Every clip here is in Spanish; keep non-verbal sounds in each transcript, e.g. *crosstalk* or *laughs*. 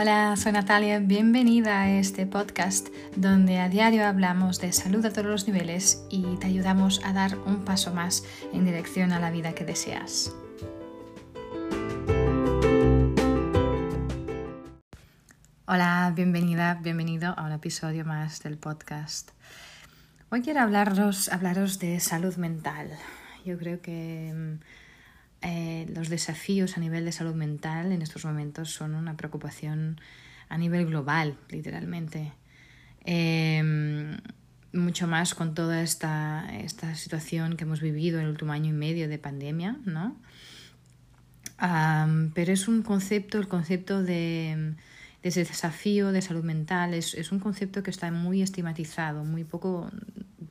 Hola, soy Natalia, bienvenida a este podcast donde a diario hablamos de salud a todos los niveles y te ayudamos a dar un paso más en dirección a la vida que deseas. Hola, bienvenida, bienvenido a un episodio más del podcast. Hoy quiero hablaros, hablaros de salud mental. Yo creo que mm, eh, los desafíos a nivel de salud mental en estos momentos son una preocupación a nivel global, literalmente. Em, mucho más con toda esta, esta, situación que hemos vivido en el último año y medio de pandemia, ¿no? pero es un concepto, el concepto de, de, ese desafío de salud mental, es, es un concepto que está muy estigmatizado, muy poco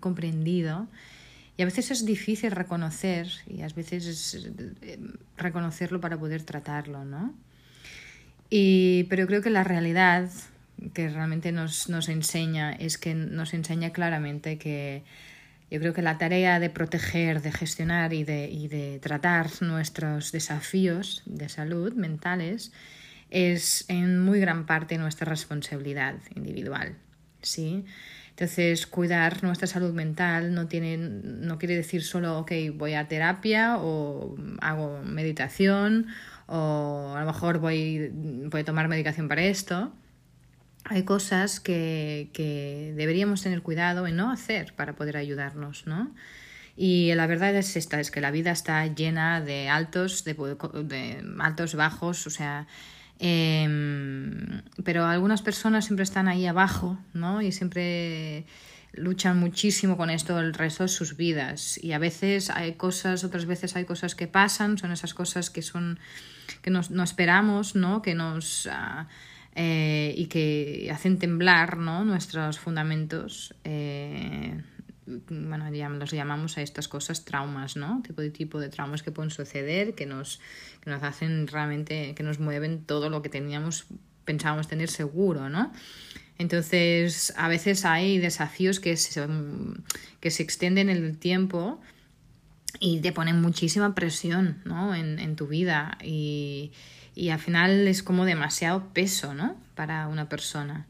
comprendido y a veces es difícil reconocer y a veces es eh, reconocerlo para poder tratarlo, ¿no? Y, pero creo que la realidad que realmente nos, nos enseña es que nos enseña claramente que yo creo que la tarea de proteger, de gestionar y de, y de tratar nuestros desafíos de salud mentales es en muy gran parte nuestra responsabilidad individual. ¿sí? Entonces, cuidar nuestra salud mental no, tiene, no quiere decir solo, ok, voy a terapia o hago meditación o a lo mejor voy, voy a tomar medicación para esto. Hay cosas que, que deberíamos tener cuidado en no hacer para poder ayudarnos, ¿no? Y la verdad es esta, es que la vida está llena de altos, de, de altos, bajos, o sea, Em, pero algunas personas siempre están ahí abajo, ¿no? Y siempre luchan muchísimo con esto el resto de sus vidas. Y a veces hay cosas, otras veces hay cosas que pasan, son esas cosas que son que nos, no esperamos, ¿no? Que nos ah, eh, y que hacen temblar ¿no? nuestros fundamentos. Eh, bueno, los llamamos a estas cosas traumas, ¿no? Tipo de tipo de traumas que pueden suceder, que nos, que nos hacen realmente, que nos mueven todo lo que teníamos, pensábamos tener seguro, ¿no? Entonces, a veces hay desafíos que se, que se extienden en el tiempo y te ponen muchísima presión, ¿no? En, en tu vida y, y al final es como demasiado peso, ¿no? Para una persona.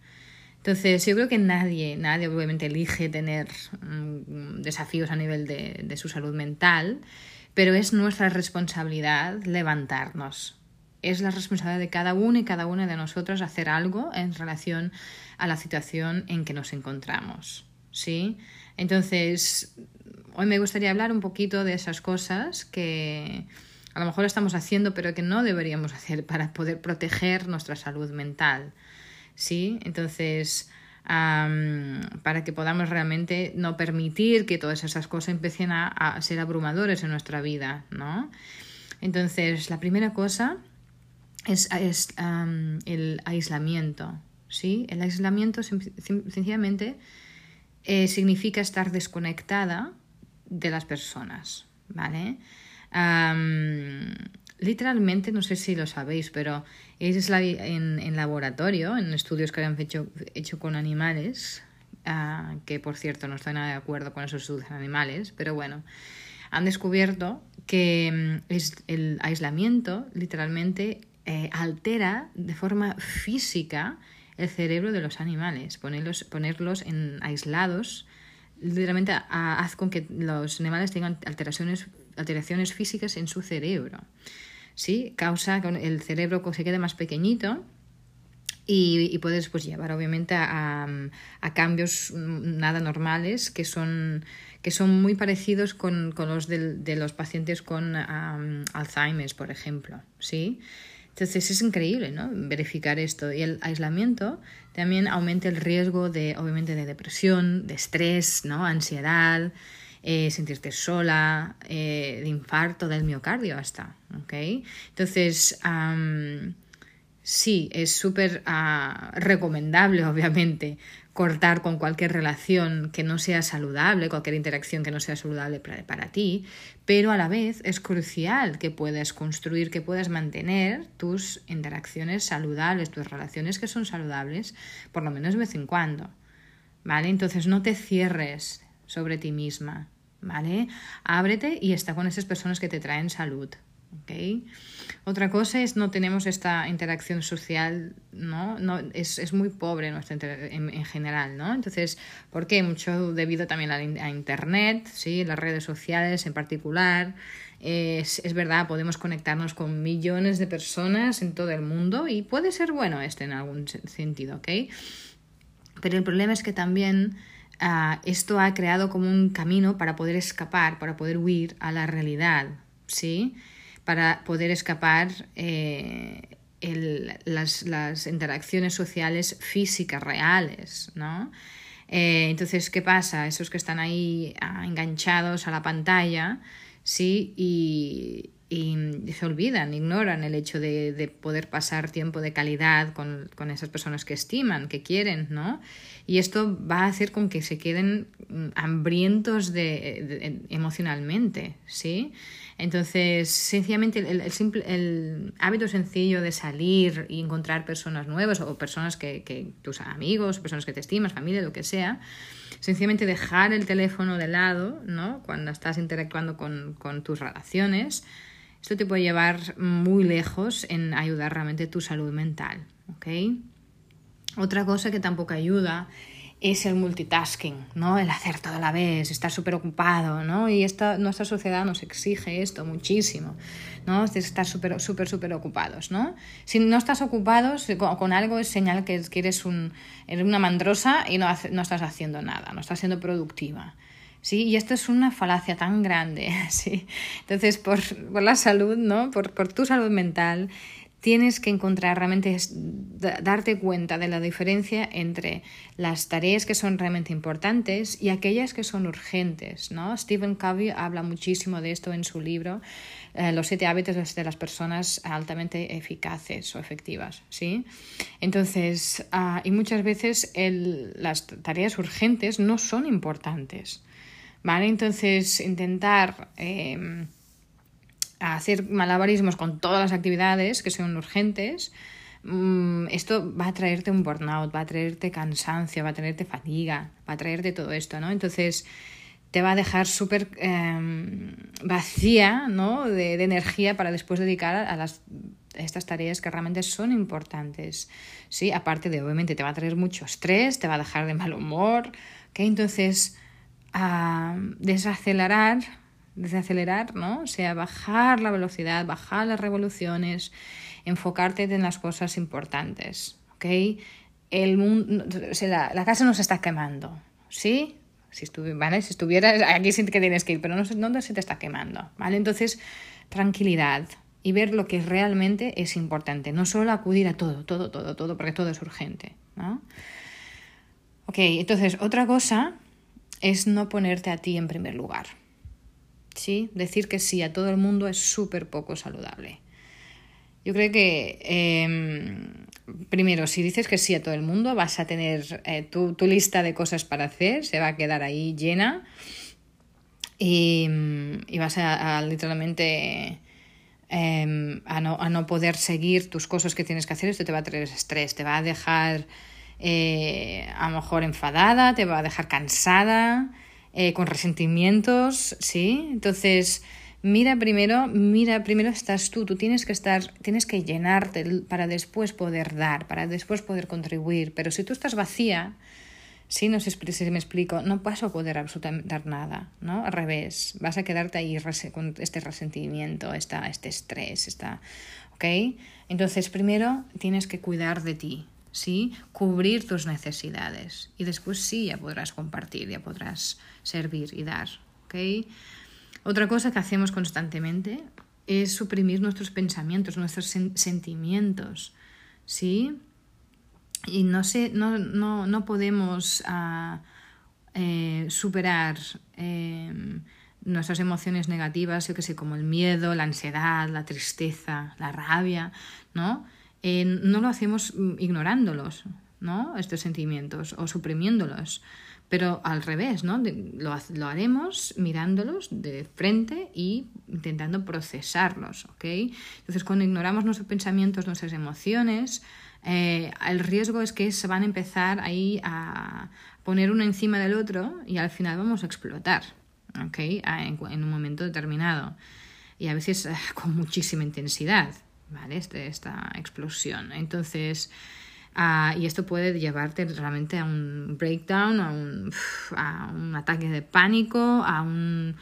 Entonces, yo creo que nadie, nadie obviamente elige tener mm, desafíos a nivel de, de su salud mental, pero es nuestra responsabilidad levantarnos. Es la responsabilidad de cada uno y cada una de nosotros hacer algo en relación a la situación en que nos encontramos. ¿Sí? Entonces, hoy me gustaría hablar un poquito de esas cosas que a lo mejor estamos haciendo, pero que no deberíamos hacer para poder proteger nuestra salud mental. ¿Sí? Entonces, para que podamos realmente no permitir que todas esas cosas empiecen a, ser abrumadores en nuestra vida, ¿no? Entonces, la primera cosa es, el aislamiento, ¿sí? El aislamiento sencillamente eh, significa estar desconectada de las personas, ¿vale? Literalmente, no sé si lo sabéis, pero es la, en, en laboratorio, en estudios que han hecho, hecho con animales, ah, que por cierto no estoy nada de acuerdo con esos estudios en animales, pero bueno, han descubierto que mm, el aislamiento literalmente eh, altera de forma física el cerebro de los animales, ponerlos, ponerlos en aislados literalmente hace con que los animales tengan alteraciones, alteraciones físicas en su cerebro. ¿sí? Causa que el cerebro se quede más pequeñito y, y puedes pues, llevar obviamente a, cambios nada normales que son, que son muy parecidos con, con los de, de, los pacientes con um, Alzheimer, por ejemplo. ¿sí? Entonces es increíble ¿no? verificar esto. Y el aislamiento también aumenta el riesgo de, obviamente, de depresión, de estrés, ¿no? ansiedad, eh, sentirte sola, eh, de infarto del miocardio hasta. ¿okay? Entonces, sí, es súper ah, recomendable, *laughs* obviamente, cortar con cualquier relación que no sea saludable, cualquier interacción que no sea saludable para, para, ti, pero a la vez es crucial que puedas construir, que puedas mantener tus interacciones saludables, tus relaciones que son saludables, por lo menos de vez en cuando. ¿Vale? Entonces no te cierres sobre ti misma, ¿vale? Ábrete y está con esas personas que te traen salud, ¿ok? Otra cosa es no tenemos esta interacción social, ¿no? no es, es muy pobre nuestra en, en, general, ¿no? Entonces, ¿por qué? Mucho debido también a, a Internet, ¿sí? Las redes sociales en particular. Es, es, verdad, podemos conectarnos con millones de personas en todo el mundo y puede ser bueno este en algún sentido, ¿ok? Pero el problema es que también uh, esto ha creado como un camino para poder escapar, para poder huir a la realidad, ¿sí? Para poder escapar eh, las, interacciones sociales físicas reales, ¿no? Eh, entonces, ¿qué pasa? Esos que están ahí uh, enganchados a la pantalla, ¿sí? Y, y se olvidan, ignoran el hecho de, de poder pasar tiempo de calidad con, con, esas personas que estiman, que quieren, ¿no? Y esto va a hacer con que se queden mm, hambrientos de, de emocionalmente, ¿sí? Entonces, sencillamente, el, el, simple, el, hábito sencillo de salir y encontrar personas nuevas o personas que, que tus amigos, personas que te estimas, familia, lo que sea, sencillamente dejar el teléfono de lado, ¿no? Cuando estás interactuando con, con tus relaciones, esto te puede llevar muy lejos en ayudar realmente tu salud mental, ¿ok? Otra cosa que tampoco ayuda es el multitasking, ¿no? El hacer todo a la vez, estar súper ocupado, ¿no? Y esta, nuestra sociedad nos exige esto muchísimo, ¿no? Estar súper, súper, súper ocupados, ¿no? Si no estás ocupado con, algo es señal que eres, un, eres una mandrosa y no, no estás haciendo nada, no estás siendo productiva. ¿Sí? Y esto es una falacia tan grande, *laughs* ¿sí? Entonces, por, por la salud, ¿no? Por, por tu salud mental, tienes que encontrar realmente, darte cuenta de la diferencia entre las tareas que son realmente importantes y aquellas que son urgentes. ¿no? Stephen Covey habla muchísimo de esto en su libro, eh, Los siete hábitos de las personas altamente eficaces o efectivas. ¿sí? Entonces, uh, y muchas veces las tareas urgentes no son importantes. ¿Vale? Entonces, intentar... A hacer malabarismos con todas las actividades que son urgentes, mm, esto va a traerte un burnout, va a traerte cansancio, va a traerte fatiga, va a traerte todo esto, ¿no? Entonces te va a dejar súper eh, vacía, ¿no? De, energía para después dedicar a, las, estas tareas que realmente son importantes, ¿sí? Aparte de, obviamente, te va a traer mucho estrés, te va a dejar de mal humor, ¿ok? Entonces, a desacelerar desacelerar, ¿no? O sea, bajar la velocidad, bajar las revoluciones, enfocarte en las cosas importantes, ¿ok? El mundo, la, casa no se está quemando, ¿sí? Si, ¿vale? si estuvieras, aquí sí que tienes que ir, pero no, no se te está quemando, ¿vale? Entonces, tranquilidad y ver lo que realmente es importante, no solo acudir a todo, todo, todo, todo, porque todo es urgente, ¿no? Ok, entonces, otra cosa es no ponerte a ti en primer lugar. ¿sí? Decir que sí a todo el mundo es súper poco saludable. Yo creo que, eh, primero, si dices que sí a todo el mundo, vas a tener eh, tu, tu, lista de cosas para hacer, se va a quedar ahí llena y, y vas a, literalmente eh, a, no, a, no, poder seguir tus cosas que tienes que hacer. Esto te va a traer estrés, te va a dejar eh, a lo mejor enfadada, te va a dejar cansada eh, con resentimientos, ¿sí? Entonces, mira primero, mira, primero estás tú, tú tienes que estar, tienes que llenarte para después poder dar, para después poder contribuir, pero si tú estás vacía, si no sé si me explico, no vas a poder absolutamente dar nada, ¿no? Al revés, vas a quedarte ahí con este resentimiento, esta, este estrés, esta, ¿ok? Entonces, primero tienes que cuidar de ti, ¿sí? Cubrir tus necesidades y después sí ya podrás compartir, ya podrás servir y dar. Otra cosa que hacemos constantemente es suprimir nuestros pensamientos, nuestros sen sentimientos, ¿sí? Y no, sé, no, no, no podemos uh, eh, superar eh, nuestras emociones negativas, yo que sé, como el miedo, la ansiedad, la tristeza, la rabia, ¿no? Eh, no lo hacemos mm, ignorándolos, ¿no? Estos sentimientos o suprimiéndolos. Pero al revés, ¿no? Lo, lo, haremos mirándolos de frente y intentando procesarlos, ¿ok? Entonces, cuando ignoramos nuestros pensamientos, nuestras emociones, eh, el riesgo es que se van a empezar ahí a poner uno encima del otro y al final vamos a explotar, ¿ok? En, en un momento determinado. y a veces con muchísima intensidad, ¿vale? Este, esta explosión. Entonces, ah, y esto puede llevarte realmente a un breakdown, a un, a un ataque de pánico, a un,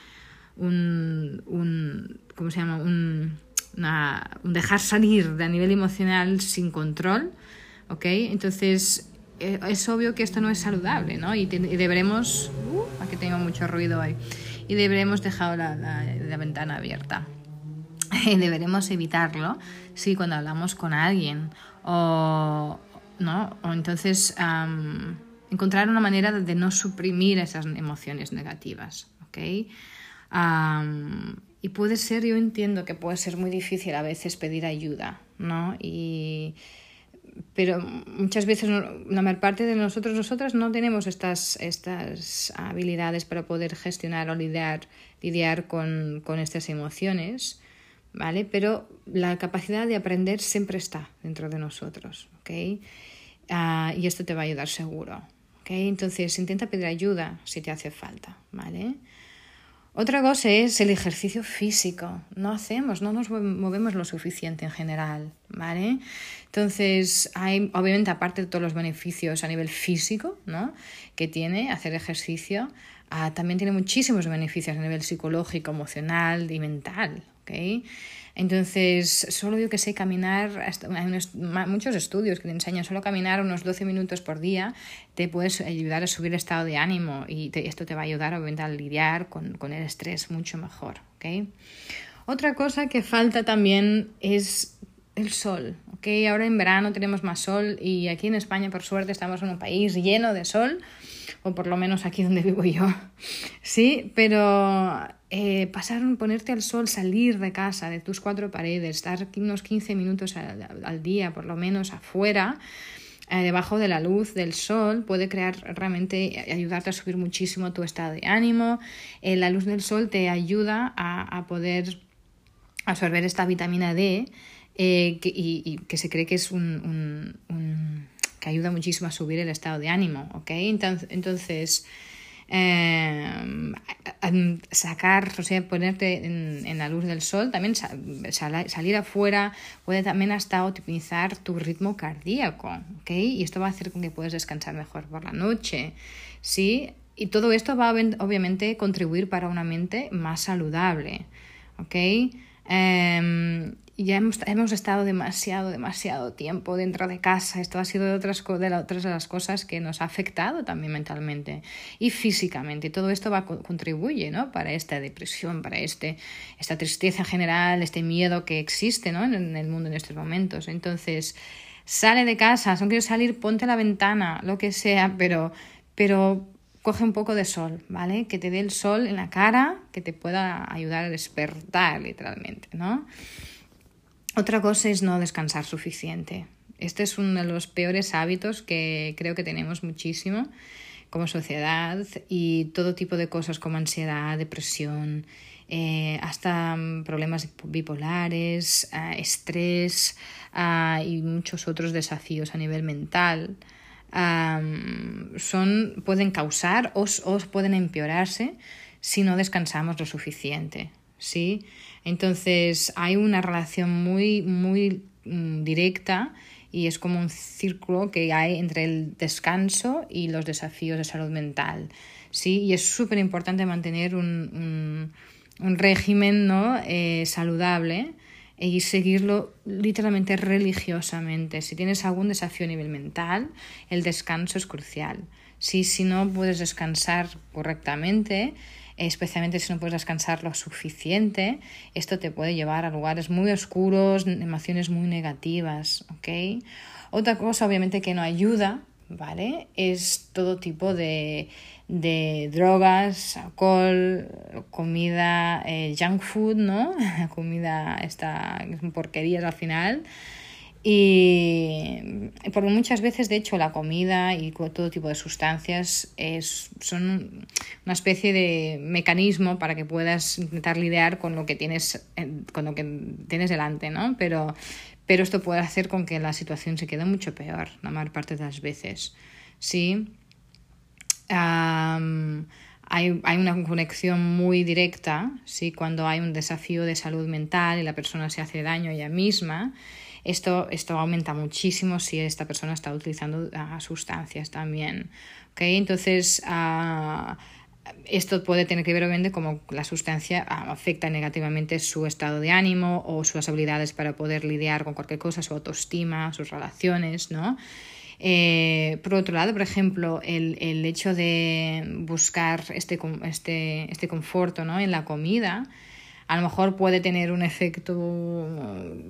un, un ¿cómo se llama? Un, un dejar salir de a nivel emocional sin control, ¿ok? Entonces, eh, es obvio que esto no es saludable, ¿no? Y, deberemos... Uh, aquí tengo mucho ruido hoy. Y deberemos dejar la, la, ventana abierta. *laughs* Deberemos evitarlo, sí, cuando hablamos con alguien. O, ¿no? o entonces encontrar una manera de no suprimir esas emociones negativas, ¿ok? y puede ser, yo entiendo que puede ser muy difícil a veces pedir ayuda, ¿no? Y, pero muchas veces la mayor parte de nosotros, nosotras no tenemos estas, estas habilidades para poder gestionar o lidiar, lidiar con, con estas emociones, ¿vale? Pero la capacidad de aprender siempre está dentro de nosotros, ¿ok? Ah, y esto te va a ayudar seguro, ¿ok? Entonces intenta pedir ayuda si te hace falta, ¿vale? Otra cosa es el ejercicio físico. No hacemos, no nos movemos lo suficiente en general, ¿vale? Entonces, hay, obviamente, aparte de todos los beneficios a nivel físico, ¿no? Que tiene hacer ejercicio, ah, también tiene muchísimos beneficios a nivel psicológico, emocional y mental, ¿ok? Entonces, solo yo que sé caminar, hay muchos estudios que te enseñan solo caminar unos 12 minutos por día, te puedes ayudar a subir el estado de ánimo y esto te va a ayudar obviamente a lidiar con, el estrés mucho mejor. ¿okay? Otra cosa que falta también es el sol. ¿okay? Ahora en verano tenemos más sol y aquí en España por suerte estamos en un país lleno de sol o por lo menos aquí donde vivo yo. Sí, pero eh, pasar, ponerte al sol, salir de casa, de tus cuatro paredes, estar unos 15 minutos al, día, por lo menos afuera, eh, debajo de la luz del sol, puede crear realmente, ayudarte a subir muchísimo tu estado de ánimo. Eh, la luz del sol te ayuda a, poder absorber esta vitamina D y, que se cree que es un que ayuda muchísimo a subir el estado de ánimo, ¿ok? Entonces, em, sacar, o sea, ponerte en, la luz del sol, también salir afuera puede también hasta optimizar tu ritmo cardíaco, ¿ok? Y esto va a hacer con que puedas descansar mejor por la noche, ¿sí? Y todo esto va a obviamente contribuir para una mente más saludable, ¿ok? Em, ya hemos, hemos, estado demasiado, demasiado tiempo dentro de casa. Esto ha sido de otras, de, otras de las cosas que nos ha afectado también mentalmente y físicamente. Y todo esto va, contribuye ¿no? para esta depresión, para este, esta tristeza general, este miedo que existe ¿no? en, el mundo en estos momentos. Entonces, sale de casa, si no quieres salir, ponte a la ventana, lo que sea, pero, pero coge un poco de sol, ¿vale? Que te dé el sol en la cara, que te pueda ayudar a despertar literalmente, ¿no? Otra cosa es no descansar suficiente. Este es uno de los peores hábitos que creo que tenemos muchísimo como sociedad y todo tipo de cosas como ansiedad, depresión, eh, hasta problemas bipolares, eh, estrés ah, y muchos otros desafíos a nivel mental. son, pueden causar o, o pueden empeorarse si no descansamos lo suficiente. ¿sí? Entonces hay una relación muy, muy mm, directa y es como un círculo que hay entre el descanso y los desafíos de salud mental, ¿sí? Y es súper importante mantener un, un, régimen ¿no? Eh, saludable y seguirlo literalmente religiosamente. Si tienes algún desafío a nivel mental, el descanso es crucial. Si no puedes descansar correctamente, especialmente si no puedes descansar lo suficiente, esto te puede llevar a lugares muy oscuros, emociones muy negativas, ¿ok? Otra cosa obviamente que no ayuda, ¿vale? Es todo tipo de, de drogas, alcohol, comida, eh, junk food, ¿no? *laughs* comida, esta, porquerías al final. Y porque muchas veces, de hecho, la comida y todo tipo de sustancias es, son una especie de mecanismo para que puedas intentar lidiar con lo que tienes, con lo que tienes delante, ¿no? Pero, pero esto puede hacer con que la situación se quede mucho peor la mayor parte de las veces. ¿Sí? hay, hay, una conexión muy directa, ¿sí? cuando hay un desafío de salud mental y la persona se hace daño ella misma. Esto, esto aumenta muchísimo si esta persona está utilizando uh, sustancias también. ¿okay? Entonces, uh, esto puede tener que ver obviamente como la sustancia afecta negativamente su estado de ánimo o sus habilidades para poder lidiar con cualquier cosa, su autoestima, sus relaciones, ¿no? Eh, por otro lado, por ejemplo, el, el hecho de buscar este, este, este conforto ¿no? en la comida, a lo mejor puede tener un efecto,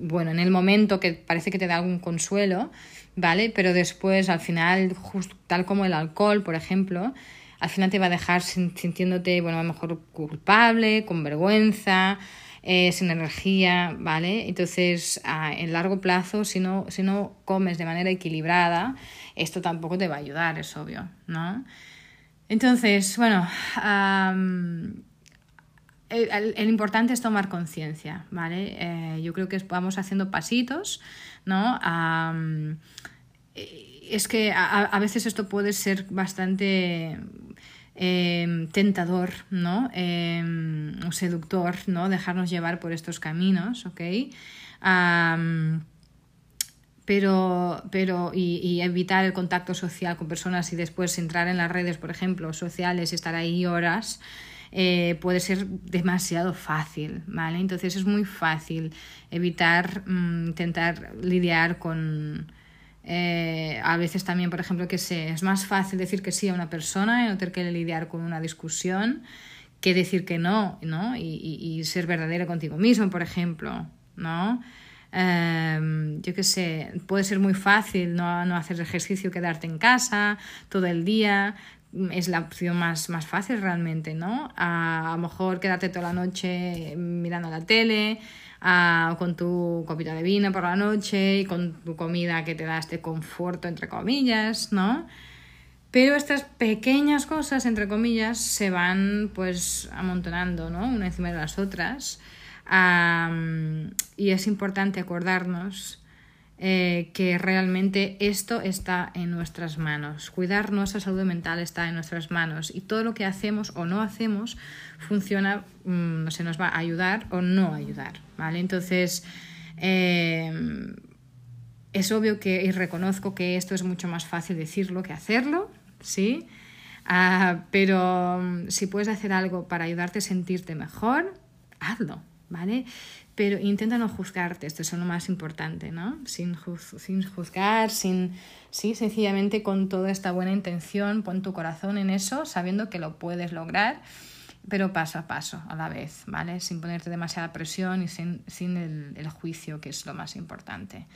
bueno, en el momento que parece que te da algún consuelo, ¿vale? Pero después, al final, justo, tal como el alcohol, por ejemplo, al final te va a dejar sintiéndote, bueno, a lo mejor culpable, con vergüenza, eh, sin energía, ¿vale? Entonces, a, en largo plazo, si no, si no comes de manera equilibrada, esto tampoco te va a ayudar, es obvio, ¿no? Entonces, bueno, el, importante es tomar conciencia, ¿vale? Eh, yo creo que vamos haciendo pasitos, ¿no? es que a, veces esto puede ser bastante Em, tentador, ¿no? Em, seductor, ¿no? Dejarnos llevar por estos caminos, ¿ok? pero, pero y, evitar el contacto social con personas y después entrar en las redes, por ejemplo, sociales y estar ahí horas, eh, puede ser demasiado fácil, ¿vale? Entonces es muy fácil evitar mm, intentar lidiar con, eh, a veces también, por ejemplo, que sé, es más fácil decir que sí a una persona y no tener que lidiar con una discusión que decir que no, ¿no? Y, y, ser verdadero contigo mismo, por ejemplo, ¿no? Em, yo qué sé, puede ser muy fácil no, no hacer ejercicio, quedarte en casa todo el día, es la opción más, más fácil realmente, ¿no? A, a lo mejor quedarte toda la noche mirando la tele, con tu copita de vino por la noche y con tu comida que te da este conforto, entre comillas, ¿no? Pero estas pequeñas cosas, entre comillas, se van pues amontonando, ¿no? Una encima de las otras. y es importante acordarnos eh, que realmente esto está en nuestras manos. Cuidar nuestra salud mental está en nuestras manos y todo lo que hacemos o no hacemos funciona, mm, se nos va a ayudar o no ayudar. ¿vale? Entonces, eh, es obvio que y reconozco que esto es mucho más fácil decirlo que hacerlo, ¿sí? Ah, pero mm, si puedes hacer algo para ayudarte a sentirte mejor, hazlo, ¿vale? Pero intenta no juzgarte, esto es lo más importante, ¿no? Sin, sin juzgar, sin, sí, sencillamente con toda esta buena intención, pon tu corazón en eso, sabiendo que lo puedes lograr, pero paso a paso, a la vez, ¿vale? Sin ponerte demasiada presión y sin, sin el, el juicio, que es lo más importante.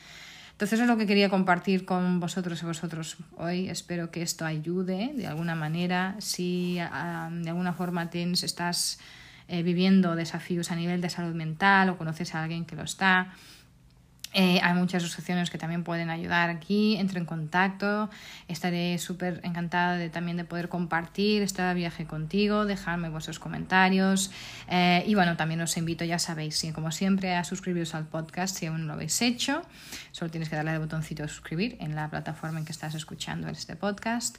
Entonces eso es lo que quería compartir con vosotros y vosotros hoy. Espero que esto ayude de alguna manera. Si ah, de alguna forma tienes, estás eh, viviendo desafíos a nivel de salud mental o conoces a alguien que lo está, eh, hay muchas asociaciones que también pueden ayudar aquí, entro en contacto, estaré súper encantada de, también de poder compartir este viaje contigo, dejarme vuestros comentarios eh, y bueno, también os invito, ya sabéis, como siempre, a suscribiros al podcast si aún no lo habéis hecho, solo tienes que darle al botoncito de suscribir en la plataforma en que estás escuchando este podcast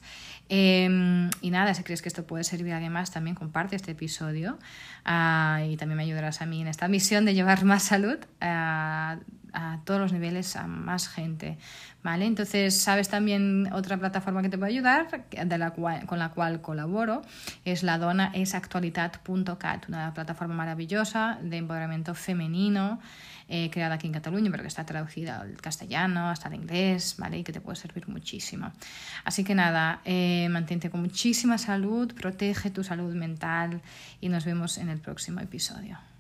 em, y nada, si crees que esto puede servir a alguien más, también comparte este episodio ah, y también me ayudarás a mí en esta misión de llevar más salud. a a todos los niveles a más gente, ¿vale? Entonces, sabes también otra plataforma que te puede ayudar, con la cual colaboro, es la dona es actualitat.cat, una plataforma maravillosa de empoderamiento femenino eh, creada aquí en Cataluña, pero que está traducida al castellano, hasta al inglés, ¿vale? Y que te puede servir muchísimo. Así que nada, eh, mantente con muchísima salud, protege tu salud mental y nos vemos en el próximo episodio.